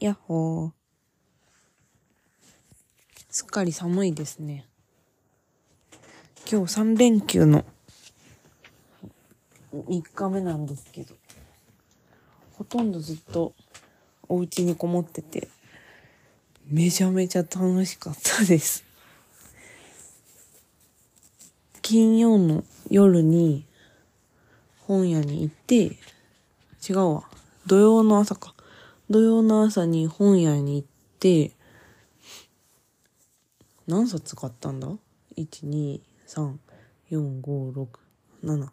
やっほー。すっかり寒いですね。今日3連休の3日目なんですけど、ほとんどずっとお家にこもってて、めちゃめちゃ楽しかったです。金曜の夜に本屋に行って、違うわ。土曜の朝か。土曜の朝に本屋に行って、何冊買ったんだ ?1、2、3、4、5、6、7、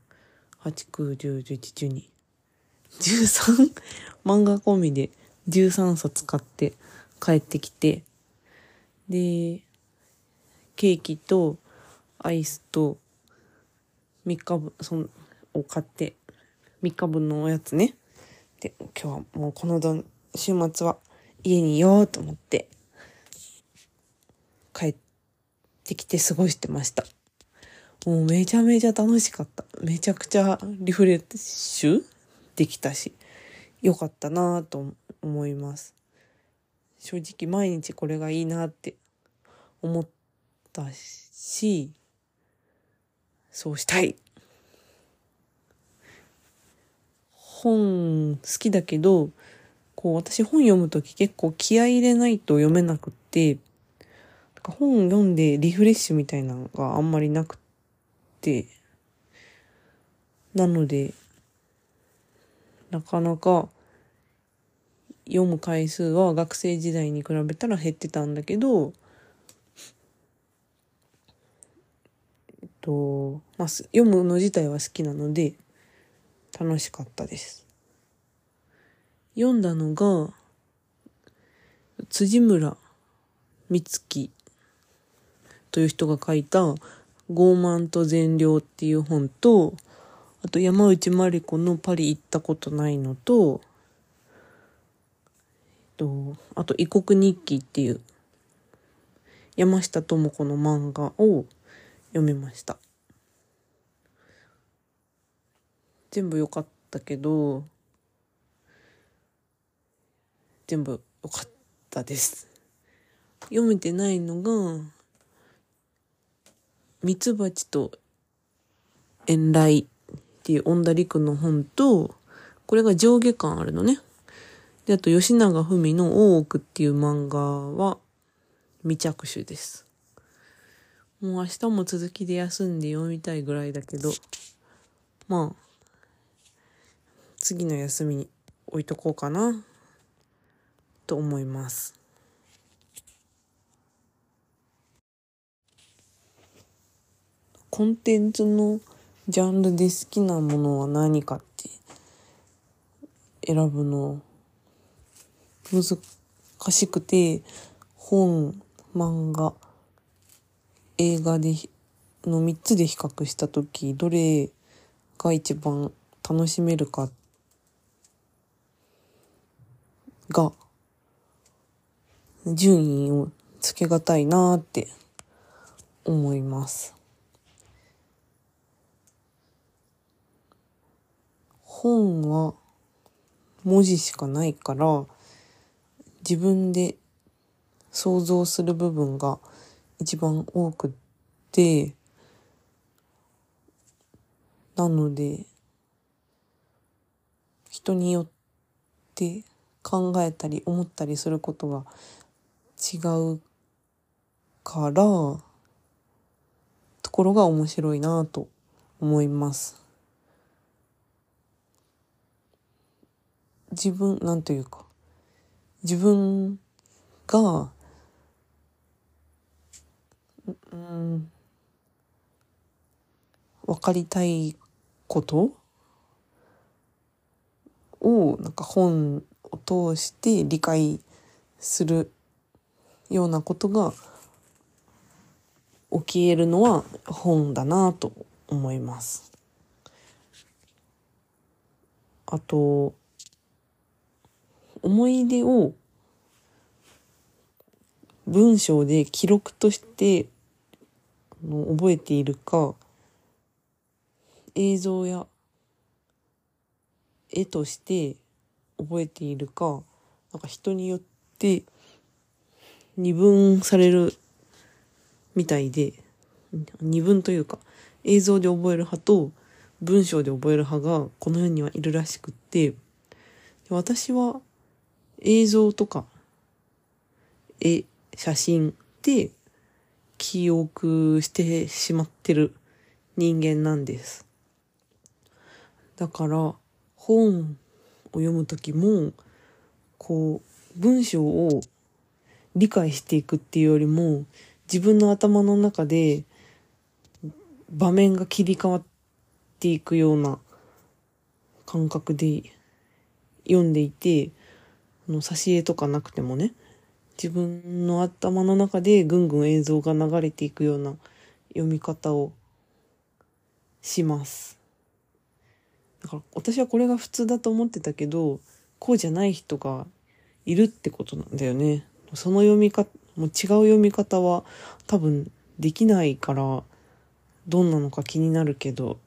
8、9、10、11、12。13? 漫画込みで13冊買って帰ってきて、で、ケーキとアイスと3日分、そん、を買って、3日分のおやつね。で、今日はもうこのど週末は家にいようと思って、帰ってきて過ごしてました。もうめちゃめちゃ楽しかった。めちゃくちゃリフレッシュできたし、よかったなと思います。正直毎日これがいいなって思ったし、そうしたい。本好きだけど、こう私本読むとき結構気合い入れないと読めなくって、か本読んでリフレッシュみたいなのがあんまりなくって、なので、なかなか読む回数は学生時代に比べたら減ってたんだけど、えっと、まあ、読むの自体は好きなので、楽しかったです。読んだのが、辻村美月という人が書いた傲慢と善良っていう本と、あと山内まり子のパリ行ったことないのと、と、あと異国日記っていう山下智子の漫画を読めました。全部良かったけど、全部良かったです。読めてないのが、ミツバチと遠雷っていう恩田陸の本と、これが上下巻あるのね。で、あと吉永文の大奥っていう漫画は未着手です。もう明日も続きで休んで読みたいぐらいだけど、まあ、次の休みに置いとこうかな、と思います。コンテンツのジャンルで好きなものは何かって選ぶの難しくて本、漫画、映画での3つで比較した時どれが一番楽しめるかが順位をつけがたいなって思います。本は文字しかないから自分で想像する部分が一番多くてなので人によって考えたり思ったりすることが違うからところが面白いなと思います。自分、なんというか、自分が、うん、わかりたいことを、なんか本を通して理解するようなことが起き得るのは本だなと思います。あと、思い出を文章で記録として覚えているか映像や絵として覚えているかなんか人によっで、二分されるみたいで、二分というか、映像で覚える派と文章で覚える派がこの世にはいるらしくって、私は映像とか絵、写真で記憶してしまってる人間なんです。だから本を読む時もこう文章を理解していくっていうよりも自分の頭の中で場面が切り替わっていくような感覚で読んでいて、あの、挿絵とかなくてもね、自分の頭の中でぐんぐん映像が流れていくような読み方をします。だから私はこれが普通だと思ってたけど、こうじゃない人がいるってことなんだよね。その読み方、もう違う読み方は多分できないから、どんなのか気になるけど、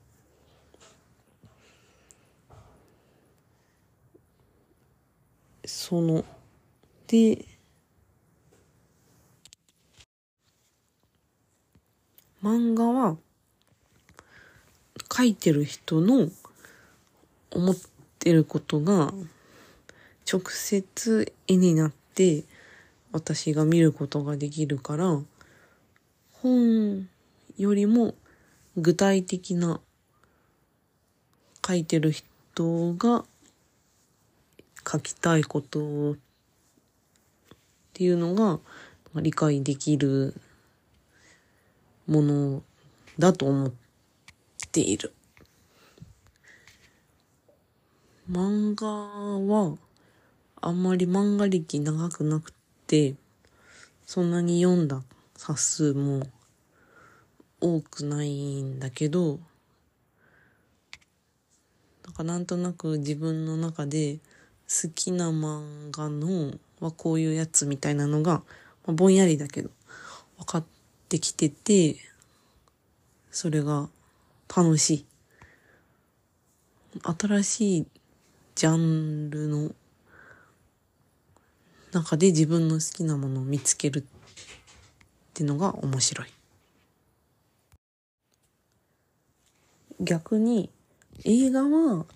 その、で、漫画は、書いてる人の思ってることが、直接絵になって私が見ることができるから、本よりも具体的な書いてる人が書きたいことっていうのが理解できるものだと思っている。漫画はあんまり漫画歴長くなくて、そんなに読んだ冊数も多くないんだけど、なんかなんとなく自分の中で好きな漫画のはこういうやつみたいなのが、まあ、ぼんやりだけど分かってきてて、それが楽しい。新しいジャンルの中で自分の好きなものを見つけるっていうのが面白い。逆に映画は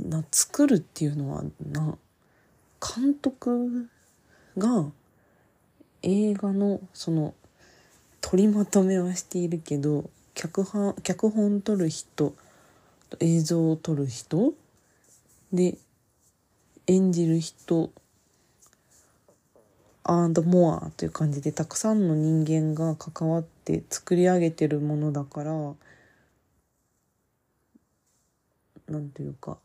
な作るっていうのはな監督が映画のその取りまとめはしているけど脚本脚本撮る人映像を撮る人で演じる人アンドモアという感じでたくさんの人間が関わって作り上げてるものだからなんていうか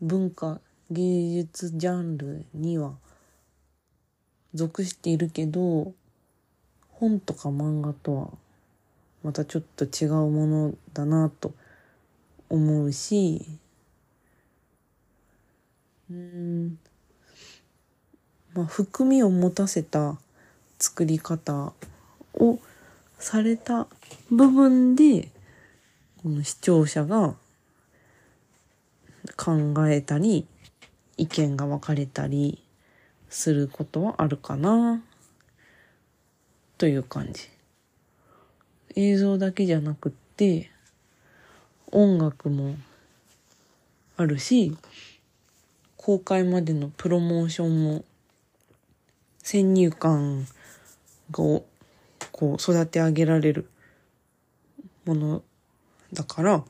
文化芸術ジャンルには属しているけど本とか漫画とはまたちょっと違うものだなと思うしうんまあ含みを持たせた作り方をされた部分でこの視聴者が考えたり、意見が分かれたりすることはあるかな、という感じ。映像だけじゃなくって、音楽もあるし、公開までのプロモーションも先入観をこう育て上げられるものだから、好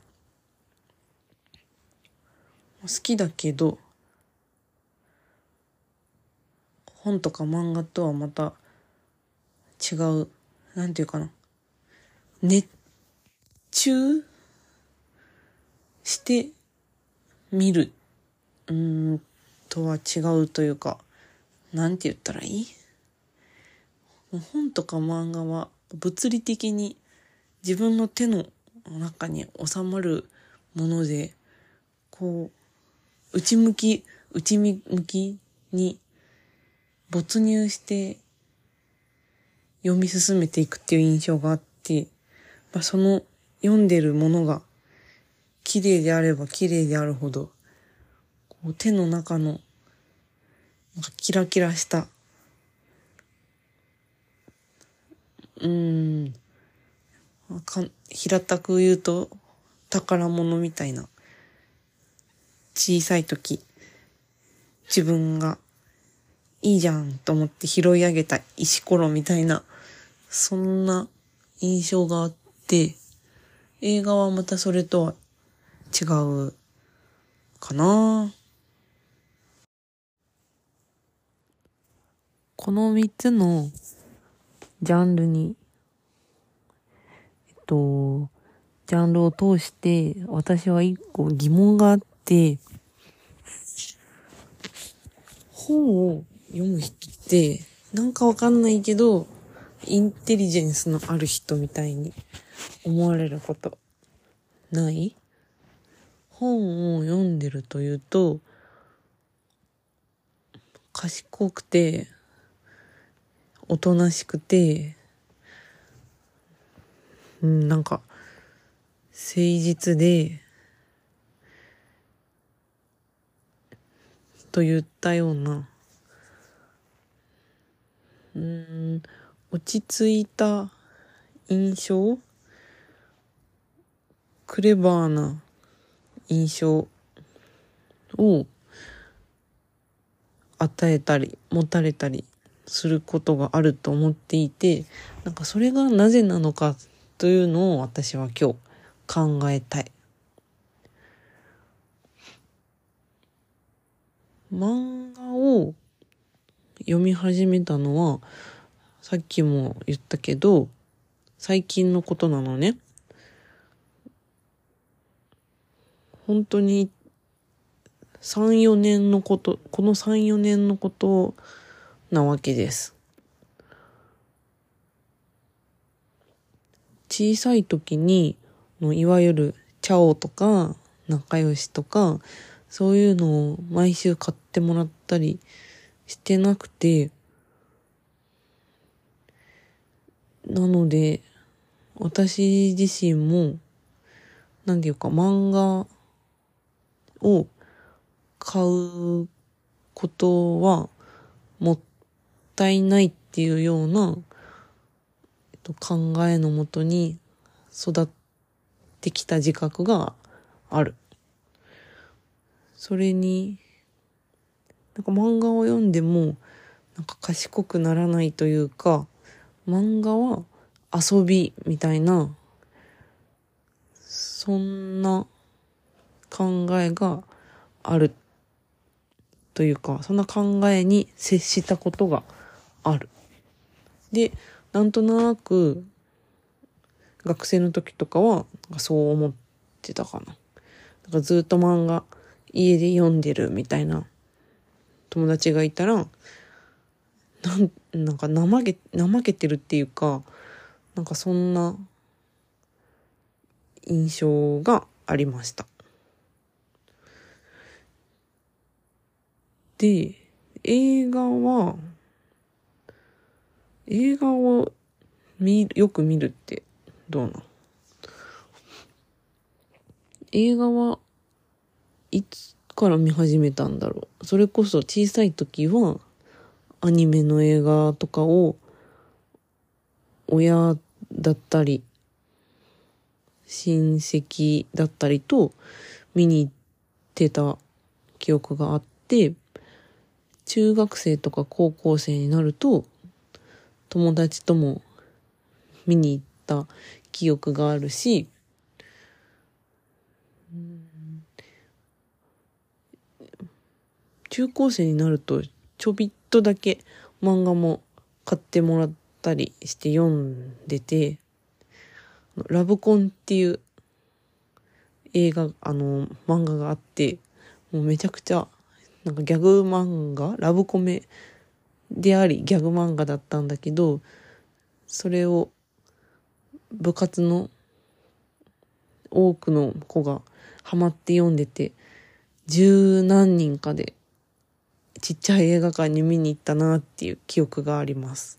きだけど本とか漫画とはまた違うなんていうかな。熱中して見る。うんとは違うというかなんて言ったらいい？本とか漫画は物理的に自分の手の中に収まるものでこう内向き、内向きに没入して読み進めていくっていう印象があって、まあ、その読んでるものが綺麗であれば綺麗であるほど、こう手の中のなんかキラキラした、うーん、か平たく言うと宝物みたいな。小さい時、自分がいいじゃんと思って拾い上げた石ころみたいな、そんな印象があって、映画はまたそれとは違うかな。この三つのジャンルに、えっと、ジャンルを通して私は一個疑問があって、本を読む人って、なんかわかんないけど、インテリジェンスのある人みたいに思われることない？本を読んでるというと、賢くて、おとなしくて、うん、なんか、誠実で、と言ったような、うん、落ち着いた印象クレバーな印象を与えたり、持たれたりすることがあると思っていて、なんかそれがなぜなのかというのを私は今日考えたい。漫画を読み始めたのは、さっきも言ったけど、最近のことなのね。本当に3、4年のこと、この3、4年のことなわけです。小さい時に、いわゆるチャオとか仲良しとか、そういうのを毎週買ってもらったりしてなくて、なので、私自身も、なんていうか漫画を買うことはったいないっていうような、えっと、考えのもとに育ってきた自覚がある。それに、なんか漫画を読んでも、なんか賢くならないというか、漫画は遊びみたいな、そんな考えがあるというか、そんな考えに接したことがある。で、なんとなく、学生の時とかは、そう思ってたかな。なんかずっと漫画家で読んでるみたいな友達がいたら、なん、なんか怠け、怠けてるっていうか、なんかそんな印象がありました。で、映画は、映画を見、よく見るってどうなん？映画はいつから見始めたんだろう？それこそ小さい時はアニメの映画とかを親だったり親戚だったりと見に行ってた記憶があって中学生とか高校生になると友達とも見に行った記憶があるし中高生になるとちょびっとだけ漫画も買ってもらったりして読んでて、ラブコンっていう映画、あの、漫画があって、もうめちゃくちゃ、なんかギャグ漫画ラブコメであり、ギャグ漫画だったんだけど、それを部活の多くの子がハマって読んでて、十何人かでちっちゃい映画館に見に行ったなっていう記憶があります。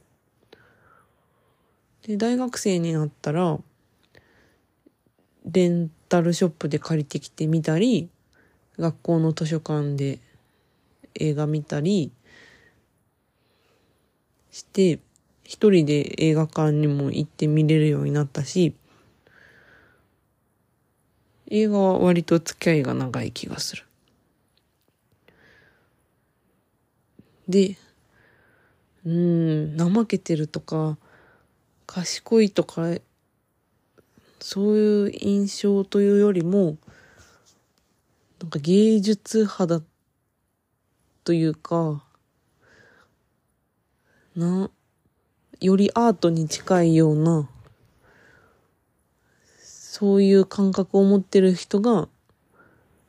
で、大学生になったら、レンタルショップで借りてきてみたり、学校の図書館で映画見たりして、一人で映画館にも行って見れるようになったし、映画は割と付き合いが長い気がする。で、うん、怠けてるとか、賢いとか、そういう印象というよりも、なんか芸術派だというか、な、よりアートに近いような、そういう感覚を持ってる人が、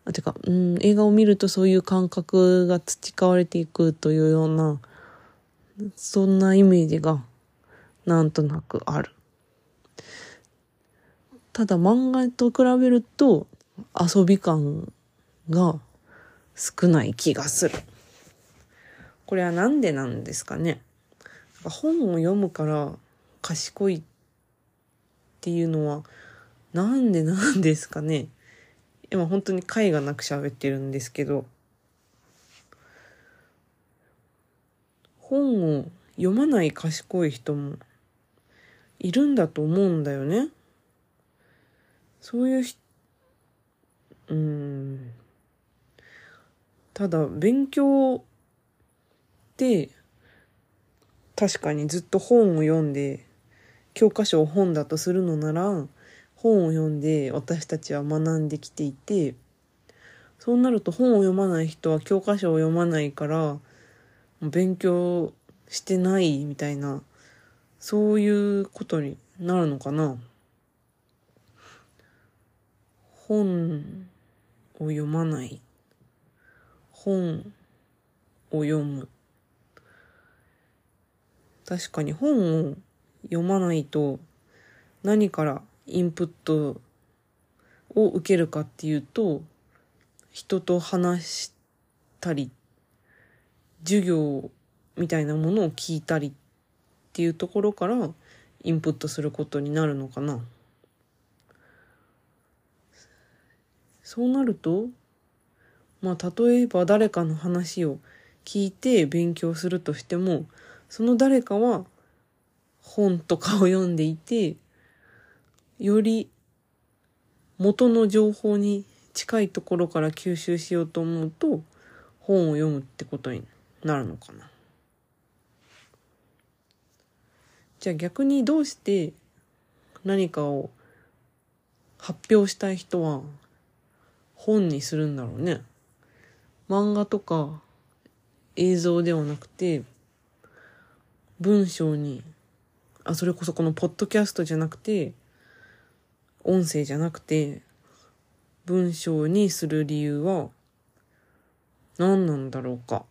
あ、てか、うん、映画を見るとそういう感覚が培われていくというような、そんなイメージが、なんとなくある。ただ漫画と比べると遊び感が少ない気がする。これはなんでなんですかね。本を読むから賢いっていうのはなんでなんですかね。今本当に解がなく喋ってるんですけど、本を読まない賢い人もいるんだと思うんだよね。そういうひ、うん。ただ、勉強って確かにずっと本を読んで、教科書を本だとするのなら、本を読んで私たちは学んできていて、そうなると本を読まない人は教科書を読まないから、勉強してないみたいな、そういうことになるのかな。本を読まない。本を読む。確かに本を読まないと何からインプットを受けるかっていうと、人と話したり、授業みたいなものを聞いたりっていうところからインプットすることになるのかな。そうなると、まあ例えば誰かの話を聞いて勉強するとしても、その誰かは本とかを読んでいて、より元の情報に近いところから吸収しようと思うと本を読むってことになるのかな。じゃあ逆にどうして何かを発表したい人は本にするんだろうね。漫画とか映像ではなくて文章にあそれこそこのポッドキャストじゃなくて音声じゃなくて文章にする理由は何なんだろうか。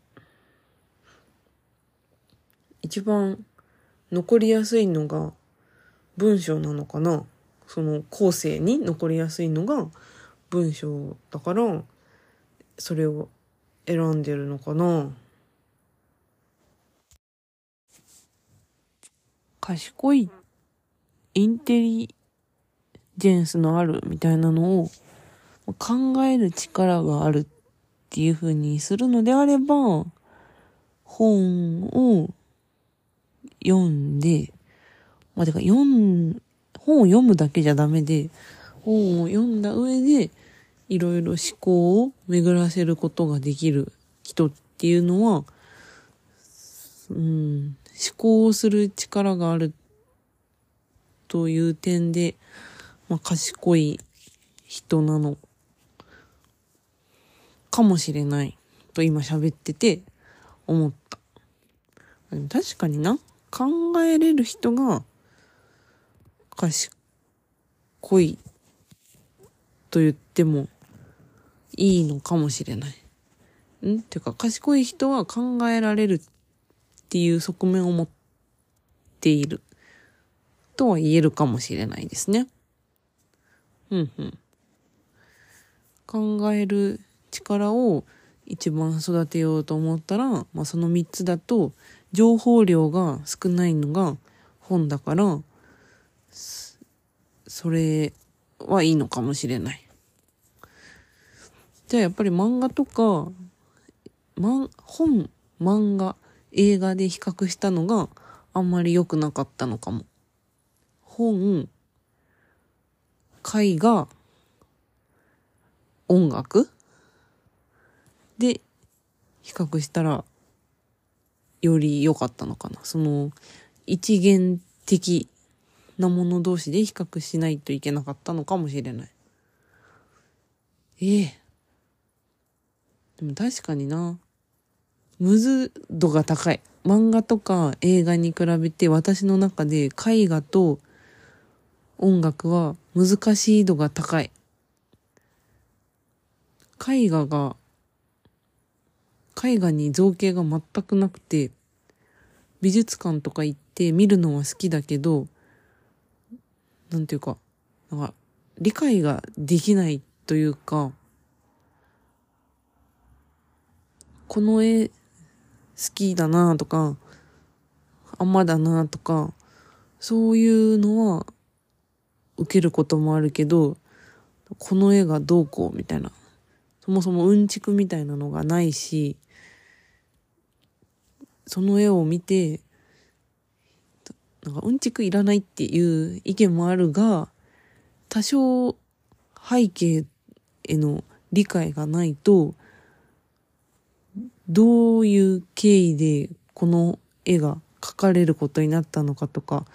一番残りやすいのが文章なのかなその後世に残りやすいのが文章だからそれを選んでるのかな賢いインテリジェンスのあるみたいなのを考える力があるっていう風にするのであれば、本を読んで、まあ、てか読ん、本を読むだけじゃダメで、本を読んだ上で、いろいろ思考を巡らせることができる人っていうのは、うん、思考をする力があるという点で、まあ、賢い人なのかもしれないと今喋ってて思った。確かにな、考えれる人が賢いと言ってもいいのかもしれない。ん？ていうか、賢い人は考えられるっていう側面を持っているとは言えるかもしれないですね。うんうん。考える力を一番育てようと思ったら、まあ、その3つだと情報量が少ないのが本だからそれはいいのかもしれない。じゃあやっぱり漫画とか、ま、本、漫画、映画で比較したのがあんまり良くなかったのかも。本、絵画、音楽？で比較したらより良かったのかな。その一元的なもの同士で比較しないといけなかったのかもしれない。ええでも確かにな。むず度が高い。漫画とか映画に比べて私の中で絵画と音楽は難しい度が高い。絵画が、絵画に造形が全くなくて、美術館とか行って見るのは好きだけど、なんていうか、なんか、理解ができないというか、この絵好きだなとか、あんまだなとか、そういうのは受けることもあるけど、この絵がどうこうみたいな。そもそもうんちくみたいなのがないし、その絵を見て、なんかうんちくいらないっていう意見もあるが、多少背景への理解がないと、どういう経緯でこの絵が描かれることになったのかとか、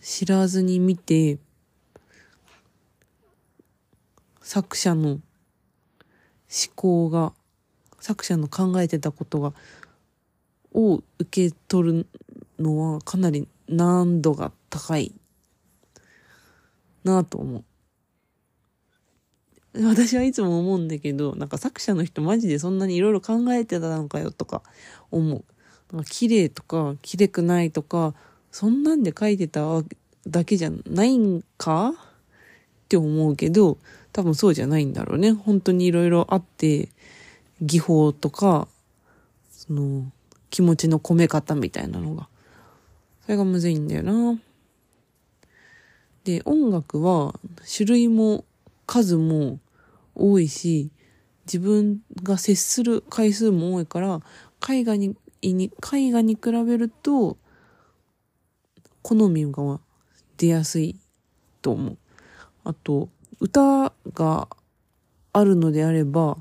知らずに見て、作者の思考が、作者の考えてたことが、を受け取るのはかなり難度が高いなぁと思う。私はいつも思うんだけど、なんか作者の人マジでそんなにいろいろ考えてたのかよとか思う。綺麗とか綺麗くないとか、そんなんで書いてただけじゃないんか？って思うけど、多分そうじゃないんだろうね。本当にいろいろあって、技法とか、その、気持ちの込め方みたいなのが。それがむずいんだよな。で、音楽は種類も数も多いし、自分が接する回数も多いから、絵画に、絵画に比べると、好みが出やすいと思う。あと、歌があるのであれば、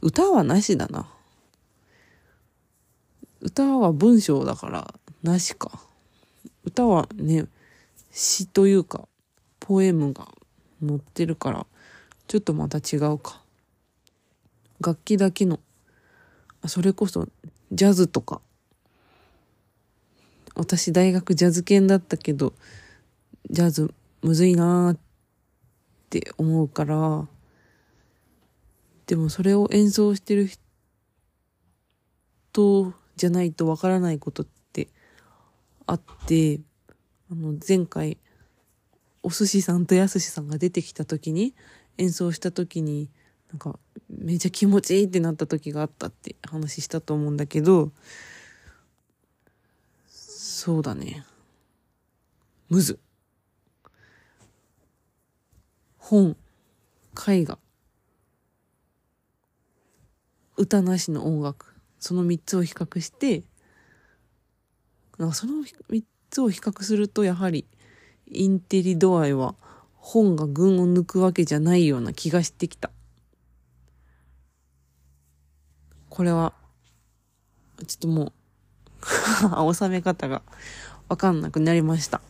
歌はなしだな。歌は文章だからなしか。歌はね、詩というか、ポエムが載ってるから、ちょっとまた違うか。楽器だけの、それこそジャズとか。私大学ジャズ犬だったけど、ジャズむずいなーって思うから、でもそれを演奏してる人じゃないとわからないことってあって、あの、前回、お寿司さんとやすしさんが出てきた時に、演奏した時に、なんか、めちゃ気持ちいいってなった時があったって話したと思うんだけど、そうだね。むず。本、絵画、歌なしの音楽、その三つを比較して、なんかその三つを比較するとやはりインテリ度合いは本が群を抜くわけじゃないような気がしてきた。これは、ちょっともう 収め方がわかんなくなりました。